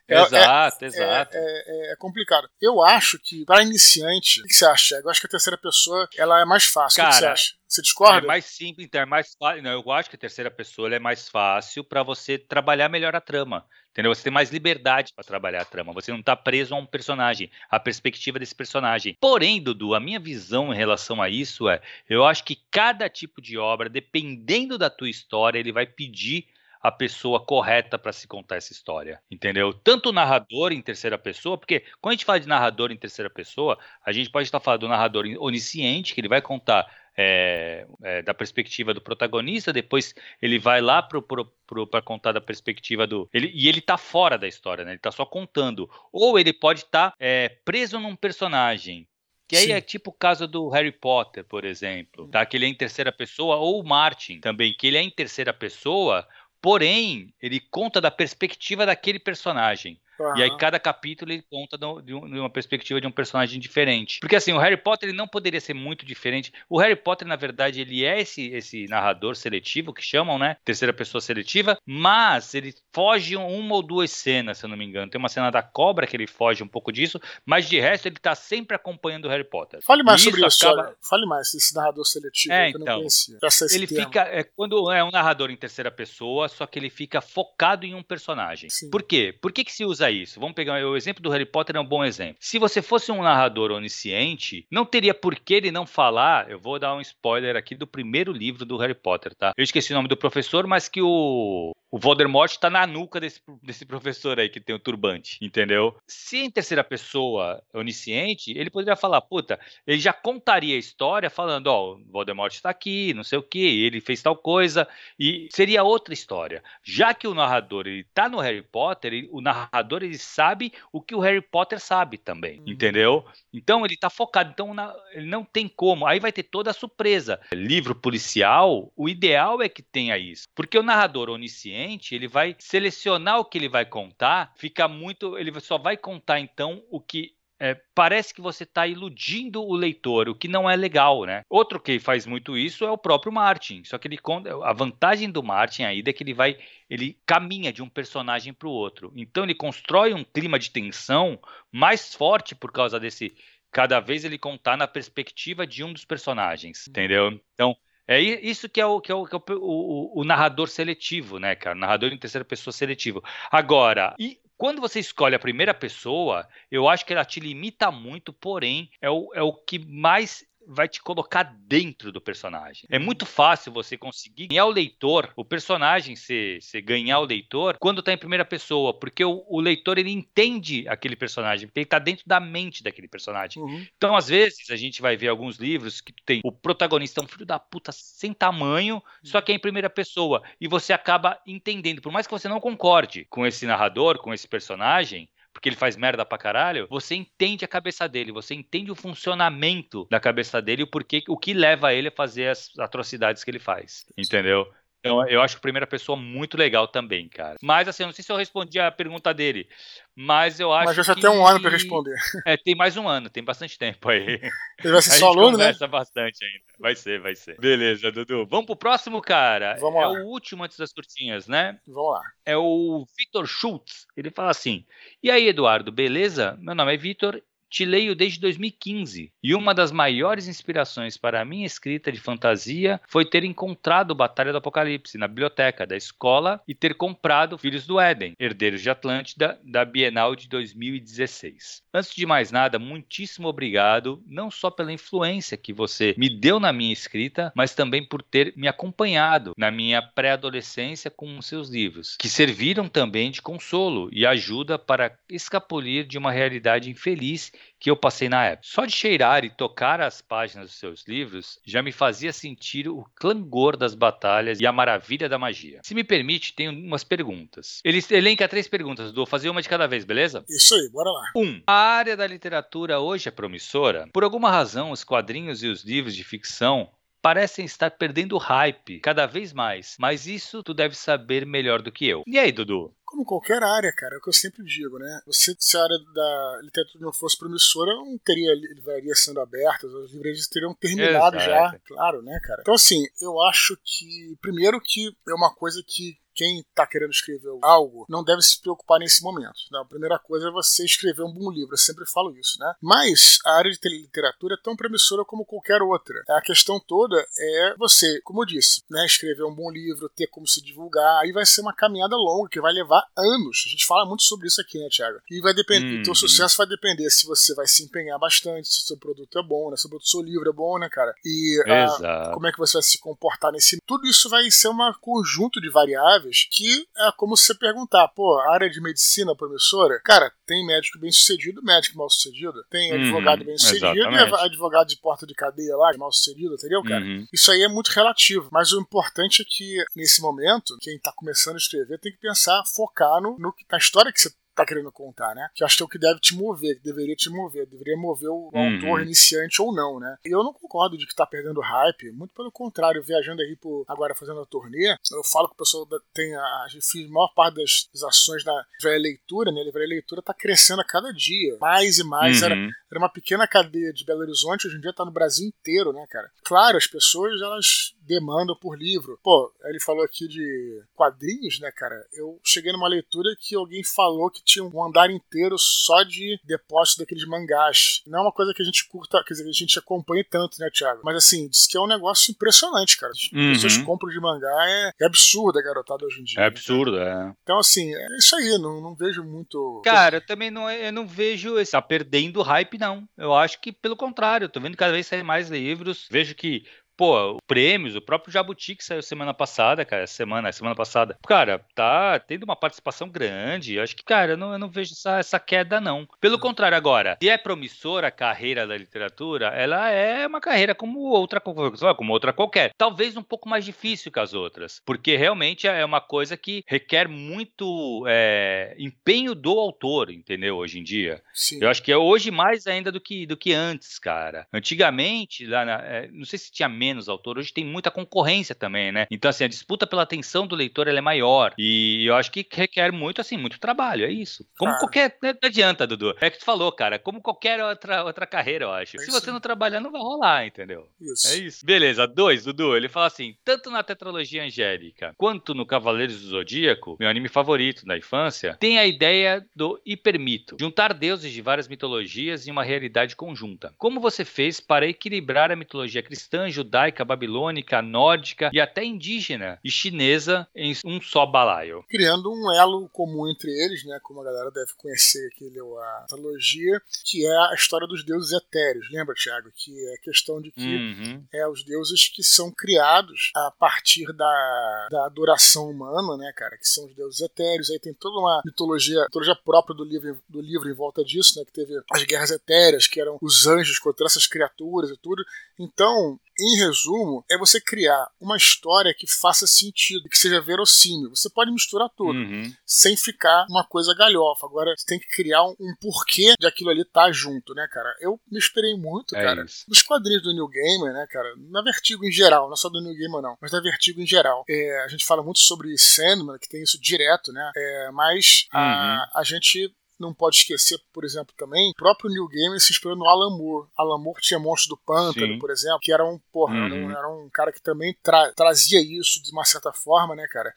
é, exato, é, exato. É, é, é, complicado. Eu acho que, para iniciante, o que você acha? Eu acho que a terceira pessoa ela é mais fácil. Cara, o que você acha? Você discorda? É mais simples, então é mais fácil. Não, eu acho que a terceira pessoa é mais fácil para você trabalhar melhor a trama. Entendeu? Você tem mais liberdade para trabalhar a trama. Você não está preso a um personagem, a perspectiva desse personagem. Porém, Dudu, a minha visão em relação a isso é: eu acho que cada tipo de obra, dependendo da tua história, ele vai pedir a pessoa correta para se contar essa história, entendeu? Tanto o narrador em terceira pessoa, porque quando a gente fala de narrador em terceira pessoa, a gente pode estar falando do narrador onisciente, que ele vai contar é, é, da perspectiva do protagonista, depois ele vai lá para contar da perspectiva do. Ele, e ele está fora da história, né? Ele está só contando. Ou ele pode estar tá, é, preso num personagem. Que aí Sim. é tipo o caso do Harry Potter, por exemplo, tá? Que ele é em terceira pessoa, ou o Martin também, que ele é em terceira pessoa, Porém, ele conta da perspectiva daquele personagem. Uhum. E aí cada capítulo ele conta de uma perspectiva de um personagem diferente. Porque assim, o Harry Potter ele não poderia ser muito diferente. O Harry Potter, na verdade, ele é esse, esse narrador seletivo que chamam, né? Terceira pessoa seletiva, mas ele foge uma ou duas cenas, se eu não me engano. Tem uma cena da cobra que ele foge um pouco disso, mas de resto ele tá sempre acompanhando o Harry Potter. Fale mais sobre isso, acaba... Fale mais desse narrador seletivo é, que eu então, não conhecia. Ele termo. fica é, quando é um narrador em terceira pessoa, só que ele fica focado em um personagem. Sim. Por quê? Por que que se usa usa isso. Vamos pegar o exemplo do Harry Potter, é um bom exemplo. Se você fosse um narrador onisciente, não teria por que ele não falar. Eu vou dar um spoiler aqui do primeiro livro do Harry Potter, tá? Eu esqueci o nome do professor, mas que o, o Voldemort tá na nuca desse, desse professor aí que tem o turbante, entendeu? Se em terceira pessoa onisciente, ele poderia falar, puta, ele já contaria a história falando, ó, o Voldemort está aqui, não sei o que, ele fez tal coisa, e seria outra história. Já que o narrador ele tá no Harry Potter, ele, o narrador ele sabe o que o Harry Potter sabe também, uhum. entendeu? Então ele tá focado, então na, ele não tem como. Aí vai ter toda a surpresa. Livro policial, o ideal é que tenha isso, porque o narrador onisciente ele vai selecionar o que ele vai contar, fica muito, ele só vai contar então o que é, parece que você está iludindo o leitor, o que não é legal, né? Outro que faz muito isso é o próprio Martin. Só que ele a vantagem do Martin ainda é que ele vai, ele caminha de um personagem para o outro. Então ele constrói um clima de tensão mais forte por causa desse cada vez ele contar na perspectiva de um dos personagens, entendeu? Então é isso que é o, que é o, que é o, o, o narrador seletivo, né, cara? Narrador em terceira pessoa seletivo. Agora, e quando você escolhe a primeira pessoa, eu acho que ela te limita muito, porém, é o, é o que mais vai te colocar dentro do personagem. É muito fácil você conseguir ganhar o leitor, o personagem ser, ser ganhar o leitor quando está em primeira pessoa, porque o, o, leitor ele entende aquele personagem, porque ele está dentro da mente daquele personagem. Uhum. Então, às vezes, a gente vai ver alguns livros que tem o protagonista é um filho da puta sem tamanho, uhum. só que é em primeira pessoa, e você acaba entendendo, por mais que você não concorde com esse narrador, com esse personagem, porque ele faz merda pra caralho, você entende a cabeça dele, você entende o funcionamento da cabeça dele e o porquê, o que leva ele a fazer as atrocidades que ele faz. Entendeu? Então, eu acho a primeira pessoa muito legal também, cara. Mas, assim, eu não sei se eu respondi a pergunta dele, mas eu acho Mas já que... tem um ano para responder. É, tem mais um ano, tem bastante tempo aí. Ele vai ser só aluno, né? bastante ainda. Vai ser, vai ser. Beleza, Dudu. Vamos pro próximo, cara. Vamos é lá. o último antes das curtinhas, né? Vamos lá. É o Vitor Schultz. Ele fala assim: E aí, Eduardo, beleza? Meu nome é Vitor te leio desde 2015. E uma das maiores inspirações para a minha escrita de fantasia foi ter encontrado Batalha do Apocalipse na biblioteca da escola e ter comprado Filhos do Éden, Herdeiros de Atlântida, da Bienal de 2016. Antes de mais nada, muitíssimo obrigado, não só pela influência que você me deu na minha escrita, mas também por ter me acompanhado na minha pré-adolescência com seus livros, que serviram também de consolo e ajuda para escapulir de uma realidade infeliz que eu passei na época. Só de cheirar e tocar as páginas dos seus livros já me fazia sentir o clangor das batalhas e a maravilha da magia. Se me permite, tenho umas perguntas. Ele elenca três perguntas, vou fazer uma de cada vez, beleza? Isso aí, bora lá. Um, a área da literatura hoje é promissora? Por alguma razão, os quadrinhos e os livros de ficção parecem estar perdendo hype cada vez mais, mas isso tu deve saber melhor do que eu. E aí, Dudu? como qualquer área, cara, é o que eu sempre digo, né? Você, se a área da literatura não fosse promissora, não teria livraria sendo aberta, as livrarias teriam terminado Exato. já, claro, né, cara? Então, assim, eu acho que, primeiro, que é uma coisa que quem está querendo escrever algo não deve se preocupar nesse momento. Né? A primeira coisa é você escrever um bom livro, eu sempre falo isso, né? Mas a área de literatura é tão promissora como qualquer outra. A questão toda é você, como eu disse, né, escrever um bom livro, ter como se divulgar, aí vai ser uma caminhada longa que vai levar anos. A gente fala muito sobre isso aqui, né, Thiago? E vai depender, hum, teu sucesso vai depender se você vai se empenhar bastante, se o seu produto é bom, né, se o seu livro é bom, né, cara? E a, como é que você vai se comportar nesse. Tudo isso vai ser um conjunto de variáveis variáveis que é como você perguntar, pô, área de medicina promissora? Cara, tem médico bem sucedido, médico mal sucedido. Tem uhum, advogado bem sucedido e advogado de porta de cadeia lá, mal sucedido, entendeu, cara? Uhum. Isso aí é muito relativo. Mas o importante é que, nesse momento, quem tá começando a escrever tem que pensar, focar no, no na história que você tá querendo contar, né? Que acho que é o que deve te mover, que deveria te mover, deveria mover o uhum. autor iniciante ou não, né? E eu não concordo de que tá perdendo hype, muito pelo contrário, viajando aí por, agora fazendo a turnê, eu falo que o pessoal tem a, a maior parte das, das ações da velha leitura, né? A velha leitura tá crescendo a cada dia, mais e mais. Uhum. Era, era uma pequena cadeia de Belo Horizonte, hoje em dia tá no Brasil inteiro, né, cara? Claro, as pessoas, elas demandam por livro. Pô, ele falou aqui de quadrinhos, né, cara? Eu cheguei numa leitura que alguém falou que tinha um andar inteiro só de depósito daqueles mangás. Não é uma coisa que a gente curta, quer dizer, que a gente acompanhe tanto, né, Thiago? Mas assim, diz que é um negócio impressionante, cara. As uhum. pessoas compram de mangá, é, é absurdo a garotada hoje em dia. É absurdo, é. Então, assim, é isso aí, não, não vejo muito. Cara, eu também não, eu não vejo esse. Tá perdendo hype, não. Eu acho que, pelo contrário, eu tô vendo cada vez sair mais livros. Vejo que Pô, prêmios, o próprio Jabuti que saiu semana passada, cara, semana, semana passada. Cara, tá tendo uma participação grande. Eu acho que, cara, eu não, eu não vejo essa, essa queda, não. Pelo contrário, agora, se é promissora a carreira da literatura, ela é uma carreira como outra, como outra qualquer. Talvez um pouco mais difícil que as outras, porque realmente é uma coisa que requer muito é, empenho do autor, entendeu? Hoje em dia. Sim. Eu acho que é hoje mais ainda do que, do que antes, cara. Antigamente, lá na, é, não sei se tinha menos autor, hoje tem muita concorrência também, né? Então, assim, a disputa pela atenção do leitor é maior. E eu acho que requer muito, assim, muito trabalho, é isso. Como qualquer. Né, não adianta, Dudu. É que tu falou, cara, como qualquer outra, outra carreira, eu acho. É Se você não trabalhar, não vai rolar, entendeu? Isso. É isso. Beleza, dois, Dudu. Ele fala assim: tanto na tetralogia angélica quanto no Cavaleiros do Zodíaco, meu anime favorito da infância, tem a ideia do hipermito juntar deuses de várias mitologias em uma realidade conjunta. Como você fez para equilibrar a mitologia cristã, judaica, judaica, babilônica, nórdica e até indígena e chinesa em um só balaio. Criando um elo comum entre eles, né, como a galera deve conhecer que leu a trilogia, que é a história dos deuses etéreos. Lembra, Tiago? Que é a questão de que uhum. é os deuses que são criados a partir da, da adoração humana, né, cara? Que são os deuses etéreos. Aí tem toda uma mitologia, mitologia própria do livro, do livro em volta disso, né? Que teve as guerras etéreas, que eram os anjos contra essas criaturas e tudo. Então, em resumo, é você criar uma história que faça sentido, que seja verossímil. Você pode misturar tudo, uhum. sem ficar uma coisa galhofa. Agora, você tem que criar um, um porquê de aquilo ali estar tá junto, né, cara? Eu me esperei muito, é cara, isso. nos quadrinhos do New Gamer, né, cara? Na Vertigo em geral, não só do New Gamer, não, mas da Vertigo em geral. É, a gente fala muito sobre Sandman, que tem isso direto, né? É, mas uhum. a, a gente não pode esquecer, por exemplo, também, o próprio New Game se inspirou no Alan Moore. Alan Moore tinha Monstro do Pântano, Sim. por exemplo, que era um, porra, uhum. era, um, era um cara que também tra trazia isso de uma certa forma, né, cara?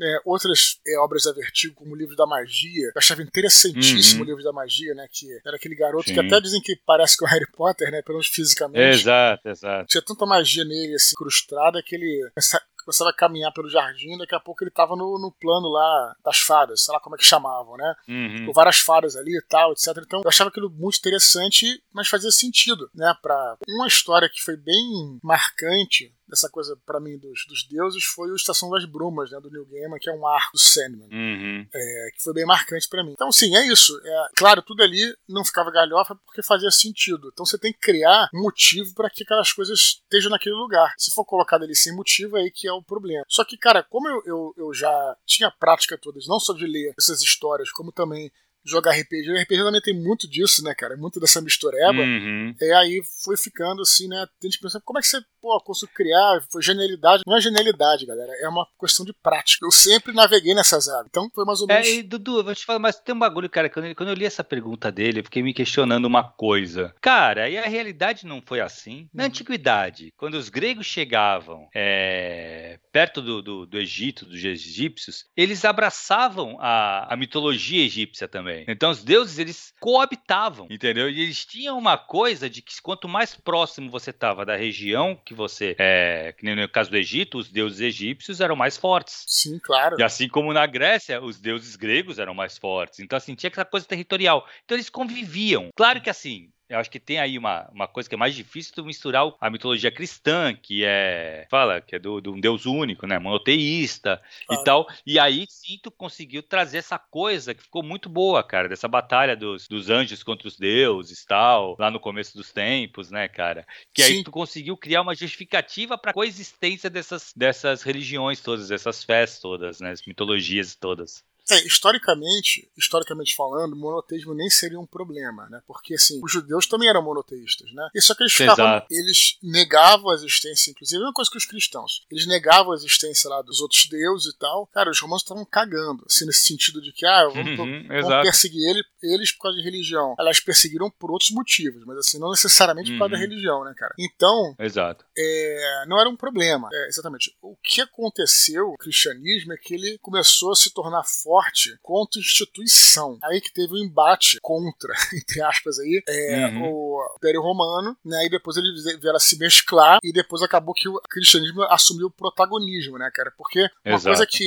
É, outras é, obras da Vertigo, como o Livro da Magia, eu achava interessantíssimo uhum. o Livro da Magia, né? Que era aquele garoto Sim. que até dizem que parece com o Harry Potter, né? Pelo menos fisicamente. Exato, exato. Tinha tanta magia nele, assim, incrustada, que ele começava a caminhar pelo jardim, daqui a pouco ele tava no, no plano lá das fadas, sei lá como é que chamavam, né? Uhum. Com várias fadas ali e tal, etc. Então eu achava aquilo muito interessante, mas fazia sentido, né? Pra uma história que foi bem marcante dessa coisa para mim dos, dos deuses foi o Estação das Brumas, né, do Neil Gaiman, que é um arco do Sandman, uhum. é, que foi bem marcante para mim. Então, sim, é isso. É, claro, tudo ali não ficava galhofa porque fazia sentido. Então você tem que criar um motivo para que aquelas coisas estejam naquele lugar. Se for colocado ali sem motivo, é aí que é o problema. Só que, cara, como eu, eu, eu já tinha prática todas, não só de ler essas histórias, como também jogar RPG. O RPG também tem muito disso, né, cara? Muito dessa mistureba. Uhum. E aí foi ficando assim, né? Tem que pensar, como é que você, pô, conseguiu criar? Foi genialidade. Não é genialidade, galera. É uma questão de prática. Eu sempre naveguei nessas áreas. Então foi mais ou menos. É, e Dudu, eu vou te falar, mas tem um bagulho, cara, quando, quando eu li essa pergunta dele, eu fiquei me questionando uma coisa. Cara, e a realidade não foi assim? Na uhum. antiguidade, quando os gregos chegavam é, perto do, do, do Egito, dos egípcios, eles abraçavam a, a mitologia egípcia também também. Então os deuses eles coabitavam, entendeu? E eles tinham uma coisa de que quanto mais próximo você estava da região que você, é, que nem no caso do Egito, os deuses egípcios eram mais fortes. Sim, claro. E assim como na Grécia, os deuses gregos eram mais fortes. Então assim tinha aquela coisa territorial. Então eles conviviam. Claro que assim eu acho que tem aí uma, uma coisa que é mais difícil de misturar a mitologia cristã, que é. Fala, que é do, do um Deus único, né? Monoteísta ah. e tal. E aí sim tu conseguiu trazer essa coisa que ficou muito boa, cara, dessa batalha dos, dos anjos contra os deuses tal, lá no começo dos tempos, né, cara? Que sim. aí tu conseguiu criar uma justificativa para coexistência dessas, dessas religiões todas, dessas festas todas, né? As mitologias todas. É, historicamente, historicamente falando, monoteísmo nem seria um problema, né? Porque assim, os judeus também eram monoteístas, né? E só que eles ficavam, eles negavam a existência, inclusive, é uma coisa que os cristãos, eles negavam a existência lá dos outros deuses e tal. Cara, os romanos estavam cagando, assim, nesse sentido de que, ah, vamos, uhum, vamos perseguir ele, eles por causa de religião. Elas perseguiram por outros motivos, mas assim, não necessariamente por causa da uhum. religião, né, cara? Então, Exato. É, não era um problema. É, exatamente. O que aconteceu, o cristianismo, é que ele começou a se tornar forte forte contra instituição. Aí que teve um embate contra, entre aspas, aí, é, uhum. o Império Romano, né? E depois eles vieram se mesclar e depois acabou que o cristianismo assumiu o protagonismo, né, cara? Porque uma Exato. coisa que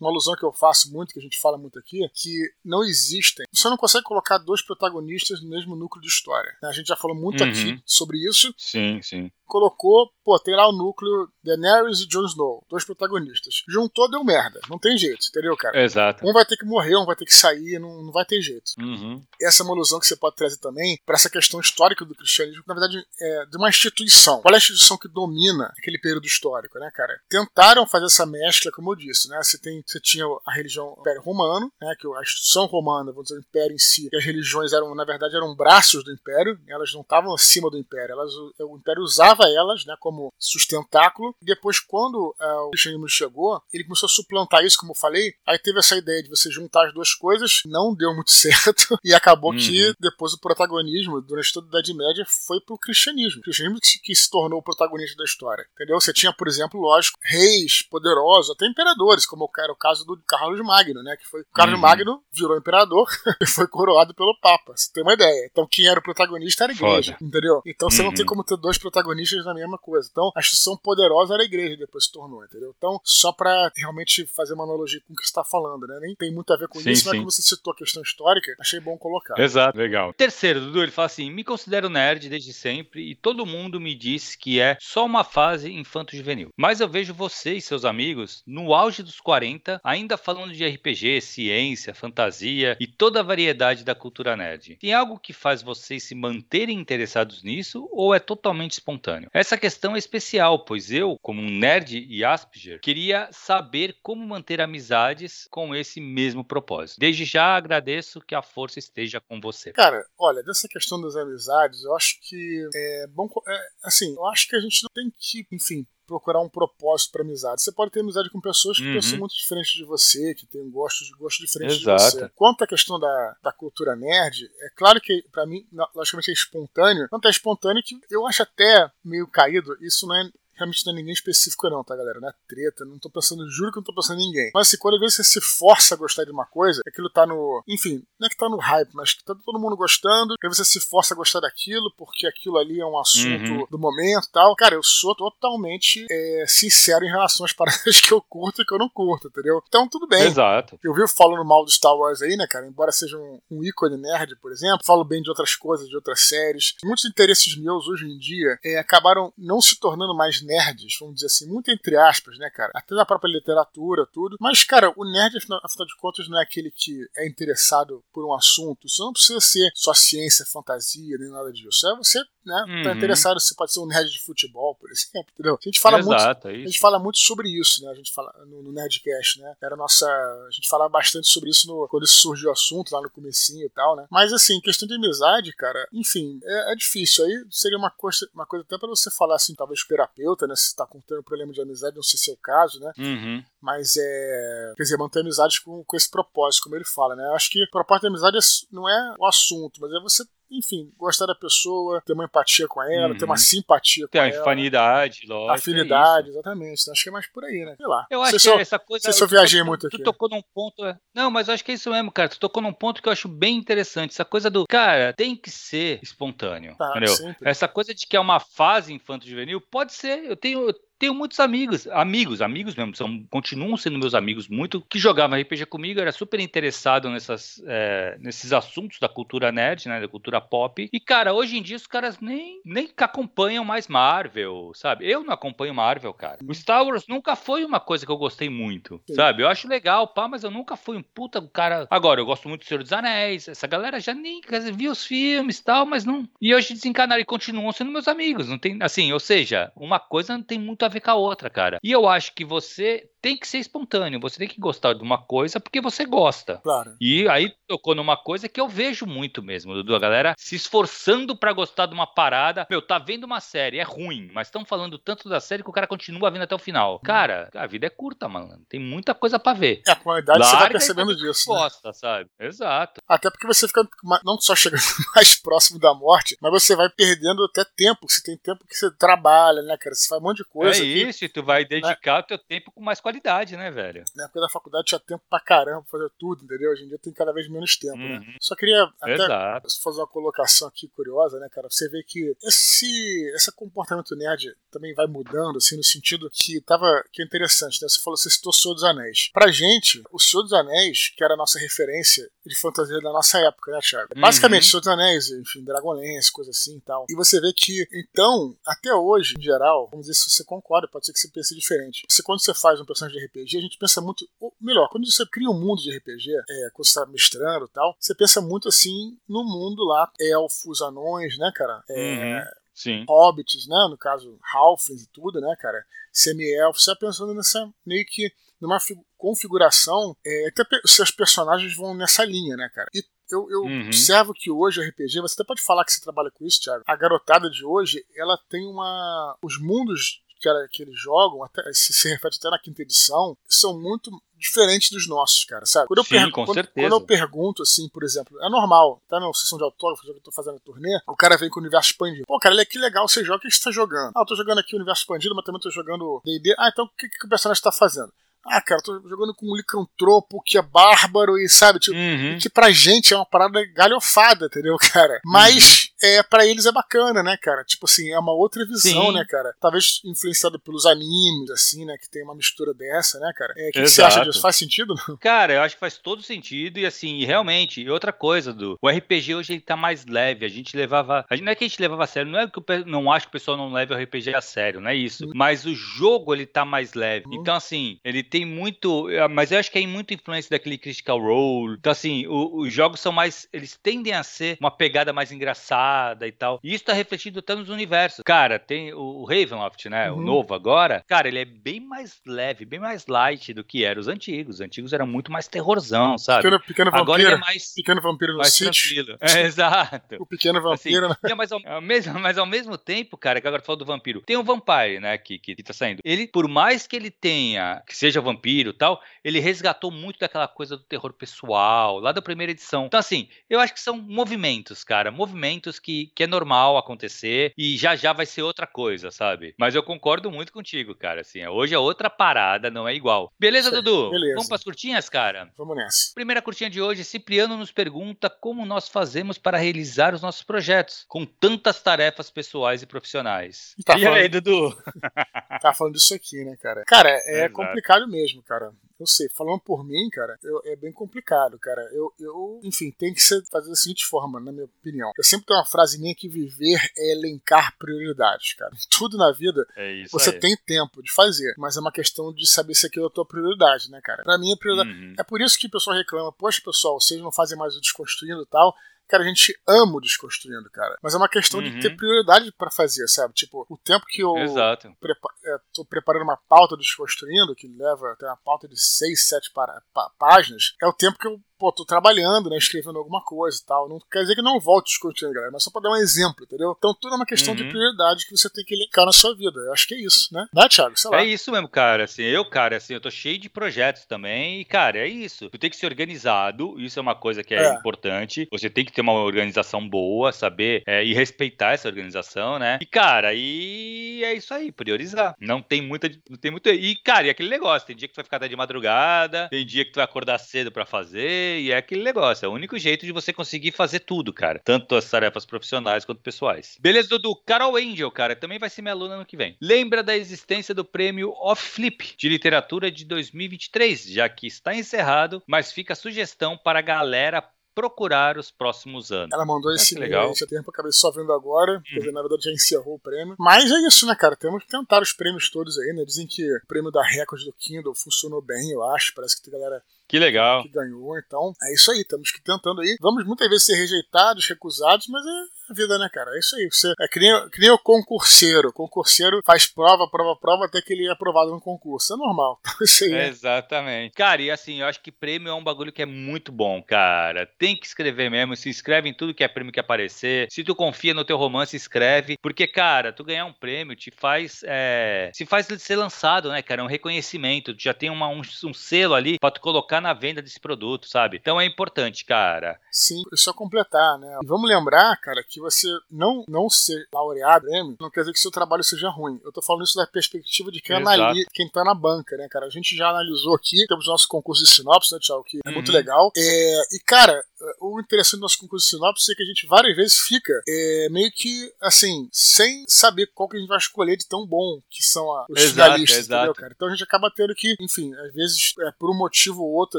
uma alusão que eu faço muito, que a gente fala muito aqui, que não existem. Você não consegue colocar dois protagonistas no mesmo núcleo de história. Né? A gente já falou muito uhum. aqui sobre isso. Sim, sim colocou, pô, tem lá o núcleo Daenerys e Jon Snow, dois protagonistas. Juntou, deu merda. Não tem jeito, entendeu, cara? Exato. Um vai ter que morrer, um vai ter que sair, não, não vai ter jeito. Uhum. Essa é uma alusão que você pode trazer também para essa questão histórica do cristianismo, na verdade, é de uma instituição. Qual é a instituição que domina aquele período histórico, né, cara? Tentaram fazer essa mescla, como eu disse, né? Você, tem, você tinha a religião Império Romano, né, que a instituição romana, vamos dizer, o Império em si, e as religiões eram, na verdade, eram braços do Império, elas não estavam acima do Império, elas, o Império usava usava elas né, como sustentáculo. Depois, quando uh, o cristianismo chegou, ele começou a suplantar isso, como eu falei. Aí teve essa ideia de você juntar as duas coisas, não deu muito certo. E acabou uhum. que depois o protagonismo, durante toda a Idade Média, foi pro cristianismo. O cristianismo que, que se tornou o protagonista da história. Entendeu? Você tinha, por exemplo, lógico, reis poderosos, até imperadores, como era o caso do Carlos Magno, né? Que foi. O Carlos uhum. Magno virou imperador e foi coroado pelo Papa. Você tem uma ideia. Então quem era o protagonista era a igreja. Foda. Entendeu? Então você não tem uhum. como ter dois protagonistas igrejas na mesma coisa. Então, a instituição poderosa era a igreja, depois se tornou, entendeu? Então, só para realmente fazer uma analogia com o que você está falando, né? Nem tem muito a ver com sim, isso, sim. mas como você citou a questão histórica, achei bom colocar. Exato, legal. Terceiro, Dudu, ele fala assim: me considero nerd desde sempre e todo mundo me diz que é só uma fase infanto-juvenil. Mas eu vejo você e seus amigos no auge dos 40, ainda falando de RPG, ciência, fantasia e toda a variedade da cultura nerd. Tem algo que faz vocês se manterem interessados nisso ou é totalmente espontâneo? Essa questão é especial, pois eu, como um nerd e Asperger, queria saber como manter amizades com esse mesmo propósito. Desde já agradeço que a força esteja com você. Cara, olha, dessa questão das amizades, eu acho que é bom. É, assim, eu acho que a gente não tem que, enfim, procurar um propósito pra amizade. Você pode ter amizade com pessoas que uhum. pensam muito diferente de você, que têm gostos, gostos diferentes de você. Quanto à questão da, da cultura nerd, é claro que para mim, logicamente é espontâneo. Não é espontâneo que eu acho até meio caído, isso não é realmente não é ninguém específico, não, tá, galera? Não é treta, não tô pensando, juro que não tô pensando em ninguém. Mas assim, quando às vezes você se força a gostar de uma coisa, aquilo tá no. Enfim, não é que tá no hype, mas que tá todo mundo gostando, aí você se força a gostar daquilo, porque aquilo ali é um assunto uhum. do momento e tal. Cara, eu sou totalmente é, sincero em relação às paradas que eu curto e que eu não curto, entendeu? Então, tudo bem. Exato. Eu vi falando mal do Star Wars aí, né, cara? Embora seja um, um ícone nerd, por exemplo, falo bem de outras coisas, de outras séries. Muitos interesses meus hoje em dia é, acabaram não se tornando mais nerds, vamos dizer assim, muito entre aspas, né, cara? Até na própria literatura, tudo. Mas, cara, o nerd, afinal, afinal de contas, não é aquele que é interessado por um assunto. Isso não precisa ser só ciência, fantasia, nem nada disso. É você né? Tá uhum. Tá interessado, você pode ser um nerd de futebol, por exemplo, entendeu? A gente fala Exato, muito, é a gente fala muito sobre isso, né? A gente fala no, no Nerdcast, né? Era nossa, a gente falava bastante sobre isso no, quando isso surgiu o assunto lá no comecinho e tal, né? Mas assim, questão de amizade, cara, enfim, é, é difícil. Aí seria uma coisa, uma coisa até para você falar assim, talvez terapeuta, né? Se tá com um problema de amizade, não sei se é o caso, né? Uhum. Mas é, quer dizer, manter amizade com, com esse propósito, como ele fala, né? Eu acho que o propósito da amizade é, não é o assunto, mas é você enfim, gostar da pessoa, ter uma empatia com ela, uhum. ter uma uhum. simpatia com ela. Ter afinidade, lógico. Afinidade, é exatamente. Então, acho que é mais por aí, né? Sei lá. Eu acho que essa coisa. Não sei se eu viajei muito aqui. Tu tocou num ponto. É, não, mas eu acho que é isso mesmo, cara. Tu tocou num ponto que eu acho bem interessante. Essa coisa do. Cara, tem que ser espontâneo. Tá, entendeu? Sempre. Essa coisa de que é uma fase infanto-juvenil, pode ser. Eu tenho. Eu tenho muitos amigos, amigos, amigos mesmo, são, continuam sendo meus amigos muito, que jogavam RPG comigo, era super interessado nessas, é, nesses assuntos da cultura nerd, né, da cultura pop. E, cara, hoje em dia os caras nem, nem acompanham mais Marvel, sabe? Eu não acompanho Marvel, cara. O Star Wars nunca foi uma coisa que eu gostei muito, Sim. sabe? Eu acho legal, pá, mas eu nunca fui um puta cara. Agora, eu gosto muito do Senhor dos Anéis, essa galera já nem dizer, viu os filmes e tal, mas não. E hoje desencanaram e continuam sendo meus amigos, não tem, assim, ou seja, uma coisa não tem muito a ver com a outra, cara. E eu acho que você tem que ser espontâneo, você tem que gostar de uma coisa porque você gosta. Claro. E aí tocou numa coisa que eu vejo muito mesmo, Dudu, a galera se esforçando para gostar de uma parada. Meu, tá vendo uma série, é ruim, mas estão falando tanto da série que o cara continua vendo até o final. Hum. Cara, a vida é curta, mano. Tem muita coisa para ver. É, a qualidade Larga você vai percebendo disso. Né? Gosta, sabe? Exato. Até porque você fica não só chegando mais próximo da morte, mas você vai perdendo até tempo. Você tem tempo que você trabalha, né, cara? Você faz um monte de coisa. Isso, e tu vai dedicar né? o teu tempo com mais qualidade qualidade, né, velho? Na época da faculdade tinha tempo pra caramba pra fazer tudo, entendeu? Hoje em dia tem cada vez menos tempo, né? uhum. né? Só queria até Exato. fazer uma colocação aqui curiosa, né, cara? Você vê que esse, esse comportamento nerd também vai mudando, assim, no sentido que tava. que é interessante, né? Você falou, você citou o Senhor dos Anéis. Pra gente, o Senhor dos Anéis, que era a nossa referência de fantasia da nossa época, né, Thiago? Uhum. Basicamente, Senhor dos Anéis, enfim, Dragonlance, coisa assim e tal. E você vê que, então, até hoje, em geral, vamos dizer se você concorda, pode ser que você pense diferente. Você, quando você faz um personagem de RPG, a gente pensa muito. Ou melhor, quando você cria um mundo de RPG, é, quando você está mestrando e tal, você pensa muito assim no mundo lá, elfos, anões, né, cara? É, uhum. Sim. Hobbits, né? No caso, Halflings e tudo, né, cara? Semi-elfos, você tá pensando nessa meio que numa configuração é, até seus personagens vão nessa linha, né, cara? E eu, eu uhum. observo que hoje o RPG, você até pode falar que você trabalha com isso, Thiago. A garotada de hoje, ela tem uma. Os mundos que, era, que eles jogam, até, se, se reflete até na quinta edição, são muito diferentes dos nossos, cara, sabe? Quando eu, Sim, com quando, certeza. quando eu pergunto, assim, por exemplo, é normal, tá na sessão de autógrafo, que eu tô fazendo a turnê, o cara vem com o universo expandido. Pô, cara, ele é que legal, você joga, o que você tá jogando? Ah, eu tô jogando aqui o universo expandido, mas também tô jogando D&D. Ah, então o que, que o personagem tá fazendo? Ah, cara, tô jogando com um licantropo que é bárbaro e sabe, tipo, uhum. que pra gente é uma parada galhofada, entendeu, cara? Mas uhum é para eles é bacana, né, cara? Tipo assim, é uma outra visão, Sim. né, cara? Talvez influenciado pelos animes, assim, né? Que tem uma mistura dessa, né, cara? É, o que, que, você acha disso? Faz sentido? Cara, eu acho que faz todo sentido e assim, realmente, e outra coisa, do o RPG hoje ele tá mais leve. A gente levava. A gente, não é que a gente levava a sério, não é que eu não acho que o pessoal não leve o RPG a sério, não é isso. Uhum. Mas o jogo ele tá mais leve. Uhum. Então, assim, ele tem muito. Mas eu acho que tem muita influência daquele Critical Role. Então, assim, o, os jogos são mais. Eles tendem a ser uma pegada mais engraçada e tal. E isso tá refletido até nos universos. Cara, tem o Ravenloft, né? Uhum. O novo agora. Cara, ele é bem mais leve, bem mais light do que eram os antigos. Os antigos eram muito mais terrorzão, sabe? Pequeno, pequeno agora vampiro. ele é mais. Pequeno vampiro no mais City. tranquilo. É, exato. O pequeno vampiro, assim, né? Mas ao, ao mesmo, mas ao mesmo tempo, cara, que agora falou do vampiro, tem o Vampire, né? Que, que, que tá saindo. Ele, por mais que ele tenha, que seja vampiro e tal, ele resgatou muito daquela coisa do terror pessoal, lá da primeira edição. Então, assim, eu acho que são movimentos, cara. Movimentos que, que é normal acontecer e já já vai ser outra coisa, sabe? Mas eu concordo muito contigo, cara. Assim, hoje é outra parada, não é igual. Beleza, Dudu? Beleza. Vamos pras curtinhas, cara? Vamos nessa. Primeira curtinha de hoje, Cipriano nos pergunta como nós fazemos para realizar os nossos projetos, com tantas tarefas pessoais e profissionais. Tá e falando- aí, Dudu? Tá falando disso aqui, né, cara? Cara, é Exato. complicado mesmo, cara. Eu sei, falando por mim, cara, eu- é bem complicado, cara. Eu, eu, enfim, tem que ser fazer da seguinte forma, na minha opinião. Eu sempre tenho uma frase minha que viver é elencar prioridades, cara. Tudo na vida É você aí. tem tempo de fazer, mas é uma questão de saber se aquilo é a tua prioridade, né, cara? Pra mim, a prioridade. Uhum. É por isso que o pessoal reclama, poxa, pessoal, vocês não fazem mais o desconstruindo e tal. Cara, a gente ama o desconstruindo, cara. Mas é uma questão Uhum. de ter prioridade pra fazer, sabe? Tipo, o tempo que eu Exato. prepa é, tô preparando uma pauta do desconstruindo, que leva até uma pauta de seis, sete para- pá- páginas, é o tempo que eu pô, tô trabalhando, né, escrevendo alguma coisa e tal. Não quer dizer que não volte desconstruindo, galera, mas só pra dar um exemplo, entendeu? Então tudo é uma questão de Uhum. prioridade que você tem que linkar na sua vida. Eu acho que é isso, né? Né, Thiago? Sei lá. É isso mesmo, cara. Assim, eu, cara, assim, eu tô cheio de projetos também. E, cara, é isso. Tu tem que ser organizado. Isso é uma coisa que é, É. importante. Você tem que ter uma organização boa, saber é, e respeitar essa organização, né? E, cara, e é isso aí, priorizar. Não tem muita. Não tem muito. E, cara, e aquele negócio. Tem dia que tu vai ficar até de madrugada, tem dia que tu vai acordar cedo pra fazer. E é aquele negócio. É o único jeito de você conseguir fazer tudo, cara. Tanto as tarefas profissionais quanto pessoais. Beleza, Dudu? Carol Angel, cara, também vai ser minha aluna ano que vem. Lembra da existência do prêmio Off Flip de literatura de 2023, já que está encerrado, mas fica a sugestão para a galera procurar os próximos anos. Ela mandou esse Ah, que e-mail legal. já tempo, acabei só vendo agora, quer dizer, na verdade já encerrou o prêmio. Mas é isso, né, cara? Temos que tentar os prêmios todos aí, né? Dizem que o prêmio da Record do Kindle funcionou bem, eu acho. Parece que tem galera Que legal. que ganhou, então é isso aí, estamos que tentando aí. Vamos muitas vezes ser rejeitados, recusados, mas é a vida, né, cara? É isso aí. Você, é que nem, que nem o concurseiro. O concurseiro faz prova, prova, prova, até que ele é aprovado no concurso. É normal. Então, isso aí. né? Exatamente. Cara, e assim, eu acho que prêmio é um bagulho que é muito bom, cara. Tem que escrever mesmo, se inscreve em tudo que é prêmio que aparecer. Se tu confia no teu romance, escreve. Porque, cara, tu ganhar um prêmio te faz. é, se faz ser lançado, né, cara? É um reconhecimento. Tu já tem uma- um, um selo ali pra tu colocar na venda desse produto, sabe? Então é importante, cara. Sim, só completar, né? Vamos lembrar, cara, que você não, não ser laureado prêmio não quer dizer que seu trabalho seja ruim. Eu tô falando isso da perspectiva de quem Exato. analisa, quem tá na banca, né, cara? A gente já analisou aqui, temos nosso concurso de sinopse, né, Tchau, que é muito Uhum. legal. É, e, cara, o interessante do nosso concurso de sinopse é que a gente várias vezes fica é, meio que, assim, sem saber qual que a gente vai escolher de tão bom que são a- os Exato, finalistas, exato. entendeu, cara? Então a gente acaba tendo que, enfim, às vezes, é, por um motivo ou outro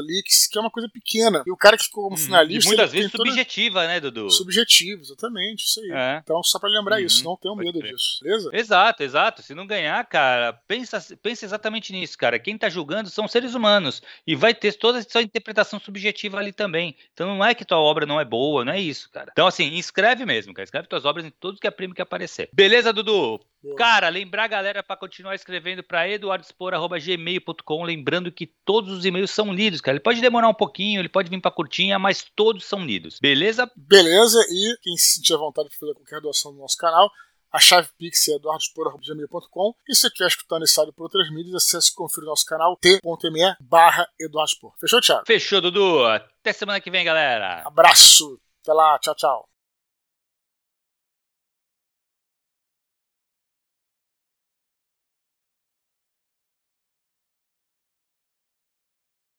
ali, que, que é uma coisa pequena. E o cara que ficou como Uhum. finalista. e muitas vezes tem toda- subjetiva, né, Dudu? Subjetivo, exatamente, isso aí. É. Então, só pra lembrar Uhum, isso, não tenham medo disso, beleza? Exato, exato. Se não ganhar, cara, pensa, pensa exatamente nisso, cara. Quem tá julgando são seres humanos e vai ter toda essa interpretação subjetiva ali também. Então não é que tua obra não é boa, não é isso, cara. Então assim, escreve mesmo, cara. Escreve tuas obras em todos que é prêmio que aparecer. Beleza, Dudu? Boa. Cara, lembrar a galera pra continuar escrevendo pra eduardespor@gmail.com, lembrando que todos os e-mails são lidos, cara. Ele pode demorar um pouquinho, ele pode vir pra curtinha, mas todos são lidos. Beleza? Beleza, e quem se sentir à vontade de fazer qualquer doação no nosso canal, a chave Pix é eduardospor.gmail.com e se estiver escutando esse áudio por outras mídias, acesse e confira o nosso canal t.me barra. Fechou, Thiago? Fechou, Dudu. Até semana que vem, galera. Abraço, até lá, tchau, tchau.